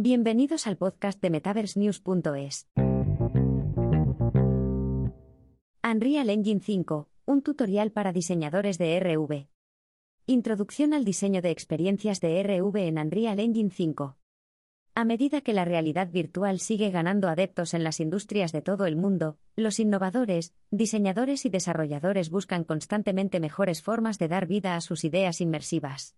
Bienvenidos al podcast de MetaverseNews.es. Unreal Engine 5, un tutorial para diseñadores de RV. Introducción al diseño de experiencias de RV en Unreal Engine 5. A medida que la realidad virtual sigue ganando adeptos en las industrias de todo el mundo, los innovadores, diseñadores y desarrolladores buscan constantemente mejores formas de dar vida a sus ideas inmersivas.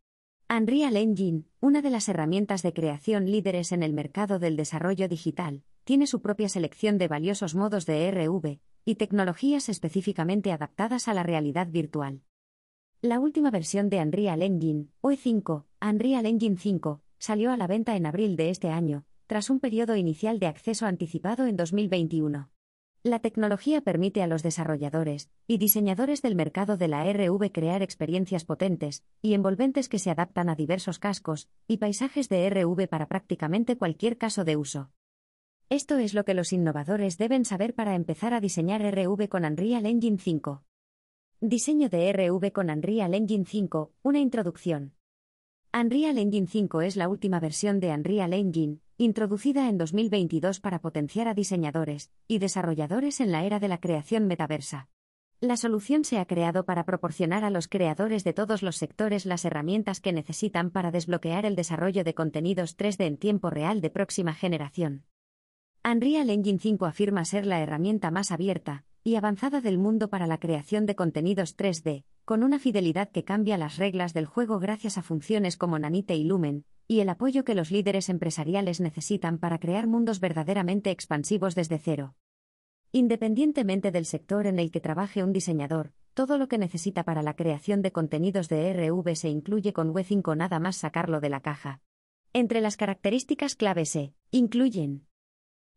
Unreal Engine, una de las herramientas de creación líderes en el mercado del desarrollo digital, tiene su propia selección de valiosos modos de RV y tecnologías específicamente adaptadas a la realidad virtual. La última versión de Unreal Engine, OE5, Unreal Engine 5, salió a la venta en abril de este año, tras un periodo inicial de acceso anticipado en 2021. La tecnología permite a los desarrolladores y diseñadores del mercado de la RV crear experiencias potentes y envolventes que se adaptan a diversos cascos y paisajes de RV para prácticamente cualquier caso de uso. Esto es lo que los innovadores deben saber para empezar a diseñar RV con Unreal Engine 5. Diseño de RV con Unreal Engine 5, una introducción. Unreal Engine 5 es la última versión de Unreal Engine, introducida en 2022 para potenciar a diseñadores y desarrolladores en la era de la creación metaversa. La solución se ha creado para proporcionar a los creadores de todos los sectores las herramientas que necesitan para desbloquear el desarrollo de contenidos 3D en tiempo real de próxima generación. Unreal Engine 5 afirma ser la herramienta más abierta y avanzada del mundo para la creación de contenidos 3D, con una fidelidad que cambia las reglas del juego gracias a funciones como Nanite y Lumen, y el apoyo que los líderes empresariales necesitan para crear mundos verdaderamente expansivos desde cero. Independientemente del sector en el que trabaje un diseñador, todo lo que necesita para la creación de contenidos de RV se incluye con W5 nada más sacarlo de la caja. Entre las características clave se incluyen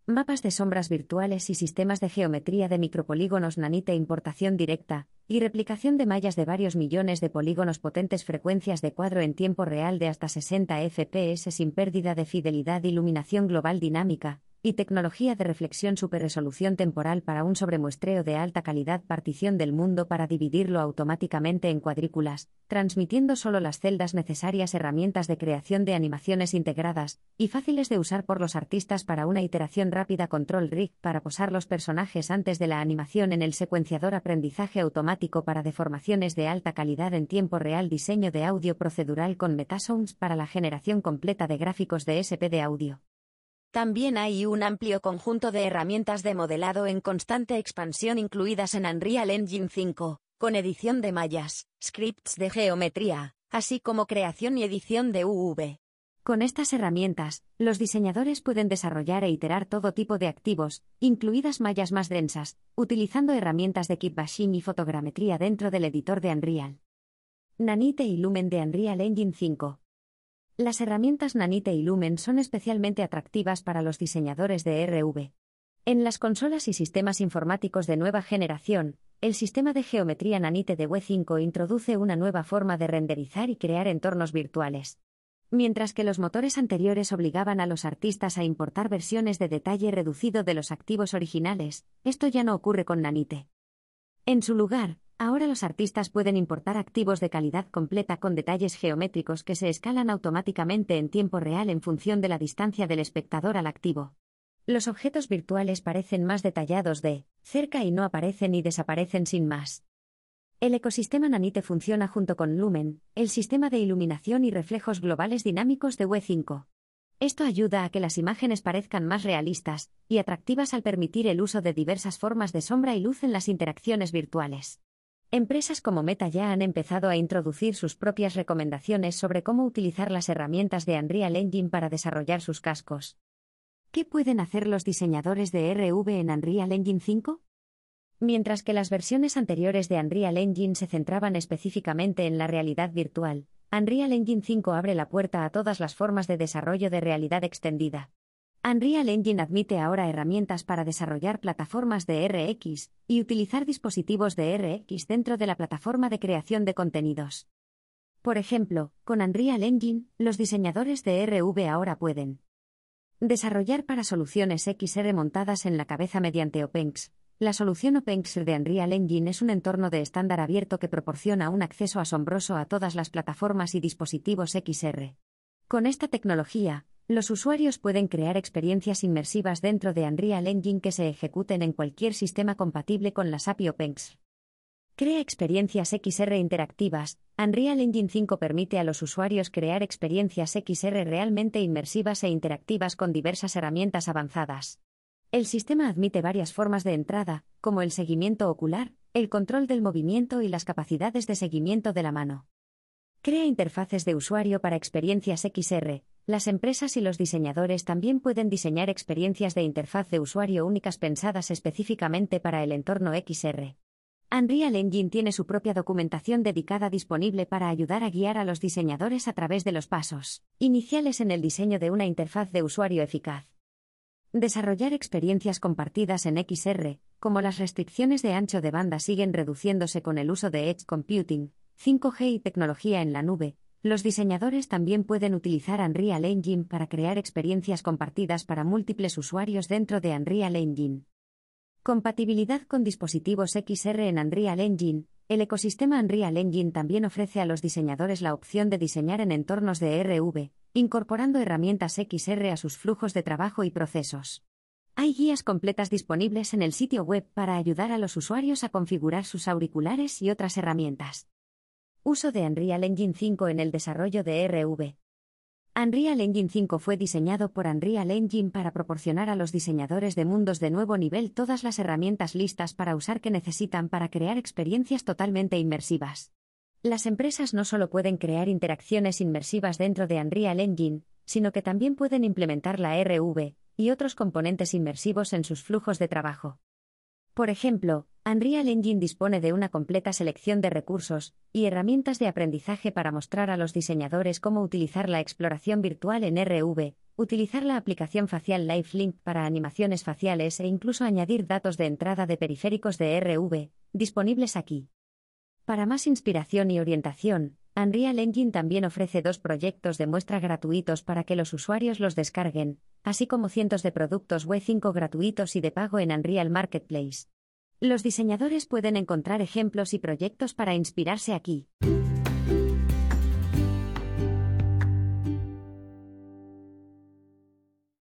Mapas de sombras virtuales y sistemas de geometría de micropolígonos nanite importación directa, y replicación de mallas de varios millones de polígonos potentes frecuencias de cuadro en tiempo real de hasta 60 FPS sin pérdida de fidelidad iluminación global dinámica, y tecnología de reflexión superresolución temporal para un sobremuestreo de alta calidad partición del mundo para dividirlo automáticamente en cuadrículas, transmitiendo solo las celdas necesarias herramientas de creación de animaciones integradas y fáciles de usar por los artistas para una iteración rápida control rig para posar los personajes antes de la animación en el secuenciador aprendizaje automático para deformaciones de alta calidad en tiempo real diseño de audio procedural con metasounds para la generación completa de gráficos de SP de audio. También hay un amplio conjunto de herramientas de modelado en constante expansión incluidas en Unreal Engine 5, con edición de mallas, scripts de geometría, así como creación y edición de UV. Con estas herramientas, los diseñadores pueden desarrollar e iterar todo tipo de activos, incluidas mallas más densas, utilizando herramientas de kitbashing y fotogrametría dentro del editor de Unreal. Nanite y Lumen de Unreal Engine 5. Las herramientas Nanite y Lumen son especialmente atractivas para los diseñadores de RV. En las consolas y sistemas informáticos de nueva generación, el sistema de geometría Nanite de W5 introduce una nueva forma de renderizar y crear entornos virtuales. Mientras que los motores anteriores obligaban a los artistas a importar versiones de detalle reducido de los activos originales, esto ya no ocurre con Nanite. En su lugar, Ahora los artistas pueden importar activos de calidad completa con detalles geométricos que se escalan automáticamente en tiempo real en función de la distancia del espectador al activo. Los objetos virtuales parecen más detallados de cerca y no aparecen y desaparecen sin más. El ecosistema Nanite funciona junto con Lumen, el sistema de iluminación y reflejos globales dinámicos de W5. Esto ayuda a que las imágenes parezcan más realistas y atractivas al permitir el uso de diversas formas de sombra y luz en las interacciones virtuales. Empresas como Meta ya han empezado a introducir sus propias recomendaciones sobre cómo utilizar las herramientas de Unreal Engine para desarrollar sus cascos. ¿Qué pueden hacer los diseñadores de RV en Unreal Engine 5? Mientras que las versiones anteriores de Unreal Engine se centraban específicamente en la realidad virtual, Unreal Engine 5 abre la puerta a todas las formas de desarrollo de realidad extendida. Unreal Engine admite ahora herramientas para desarrollar plataformas de RX y utilizar dispositivos de RX dentro de la plataforma de creación de contenidos. Por ejemplo, con Unreal Engine, los diseñadores de RV ahora pueden desarrollar para soluciones XR montadas en la cabeza mediante OpenX. La solución OpenX de Unreal Engine es un entorno de estándar abierto que proporciona un acceso asombroso a todas las plataformas y dispositivos XR. Con esta tecnología, Los usuarios pueden crear experiencias inmersivas dentro de Unreal Engine que se ejecuten en cualquier sistema compatible con las API OpenX. Crea experiencias XR interactivas. Unreal Engine 5 permite a los usuarios crear experiencias XR realmente inmersivas e interactivas con diversas herramientas avanzadas. El sistema admite varias formas de entrada, como el seguimiento ocular, el control del movimiento y las capacidades de seguimiento de la mano. Crea interfaces de usuario para experiencias XR. Las empresas y los diseñadores también pueden diseñar experiencias de interfaz de usuario únicas pensadas específicamente para el entorno XR. Unreal Engine tiene su propia documentación dedicada disponible para ayudar a guiar a los diseñadores a través de los pasos iniciales en el diseño de una interfaz de usuario eficaz. Desarrollar experiencias compartidas en XR, como las restricciones de ancho de banda siguen reduciéndose con el uso de Edge Computing, 5G y tecnología en la nube, los diseñadores también pueden utilizar Unreal Engine para crear experiencias compartidas para múltiples usuarios dentro de Unreal Engine. Compatibilidad con dispositivos XR en Unreal Engine. El ecosistema Unreal Engine también ofrece a los diseñadores la opción de diseñar en entornos de RV, incorporando herramientas XR a sus flujos de trabajo y procesos. Hay guías completas disponibles en el sitio web para ayudar a los usuarios a configurar sus auriculares y otras herramientas. Uso de Unreal Engine 5 en el desarrollo de RV. Unreal Engine 5 fue diseñado por Unreal Engine para proporcionar a los diseñadores de mundos de nuevo nivel todas las herramientas listas para usar que necesitan para crear experiencias totalmente inmersivas. Las empresas no solo pueden crear interacciones inmersivas dentro de Unreal Engine, sino que también pueden implementar la RV y otros componentes inmersivos en sus flujos de trabajo. Por ejemplo, Unreal Engine dispone de una completa selección de recursos y herramientas de aprendizaje para mostrar a los diseñadores cómo utilizar la exploración virtual en RV, utilizar la aplicación facial LiveLink para animaciones faciales e incluso añadir datos de entrada de periféricos de RV, disponibles aquí. Para más inspiración y orientación, Unreal Engine también ofrece dos proyectos de muestra gratuitos para que los usuarios los descarguen, así como cientos de productos web 5 gratuitos y de pago en Unreal Marketplace. Los diseñadores pueden encontrar ejemplos y proyectos para inspirarse aquí.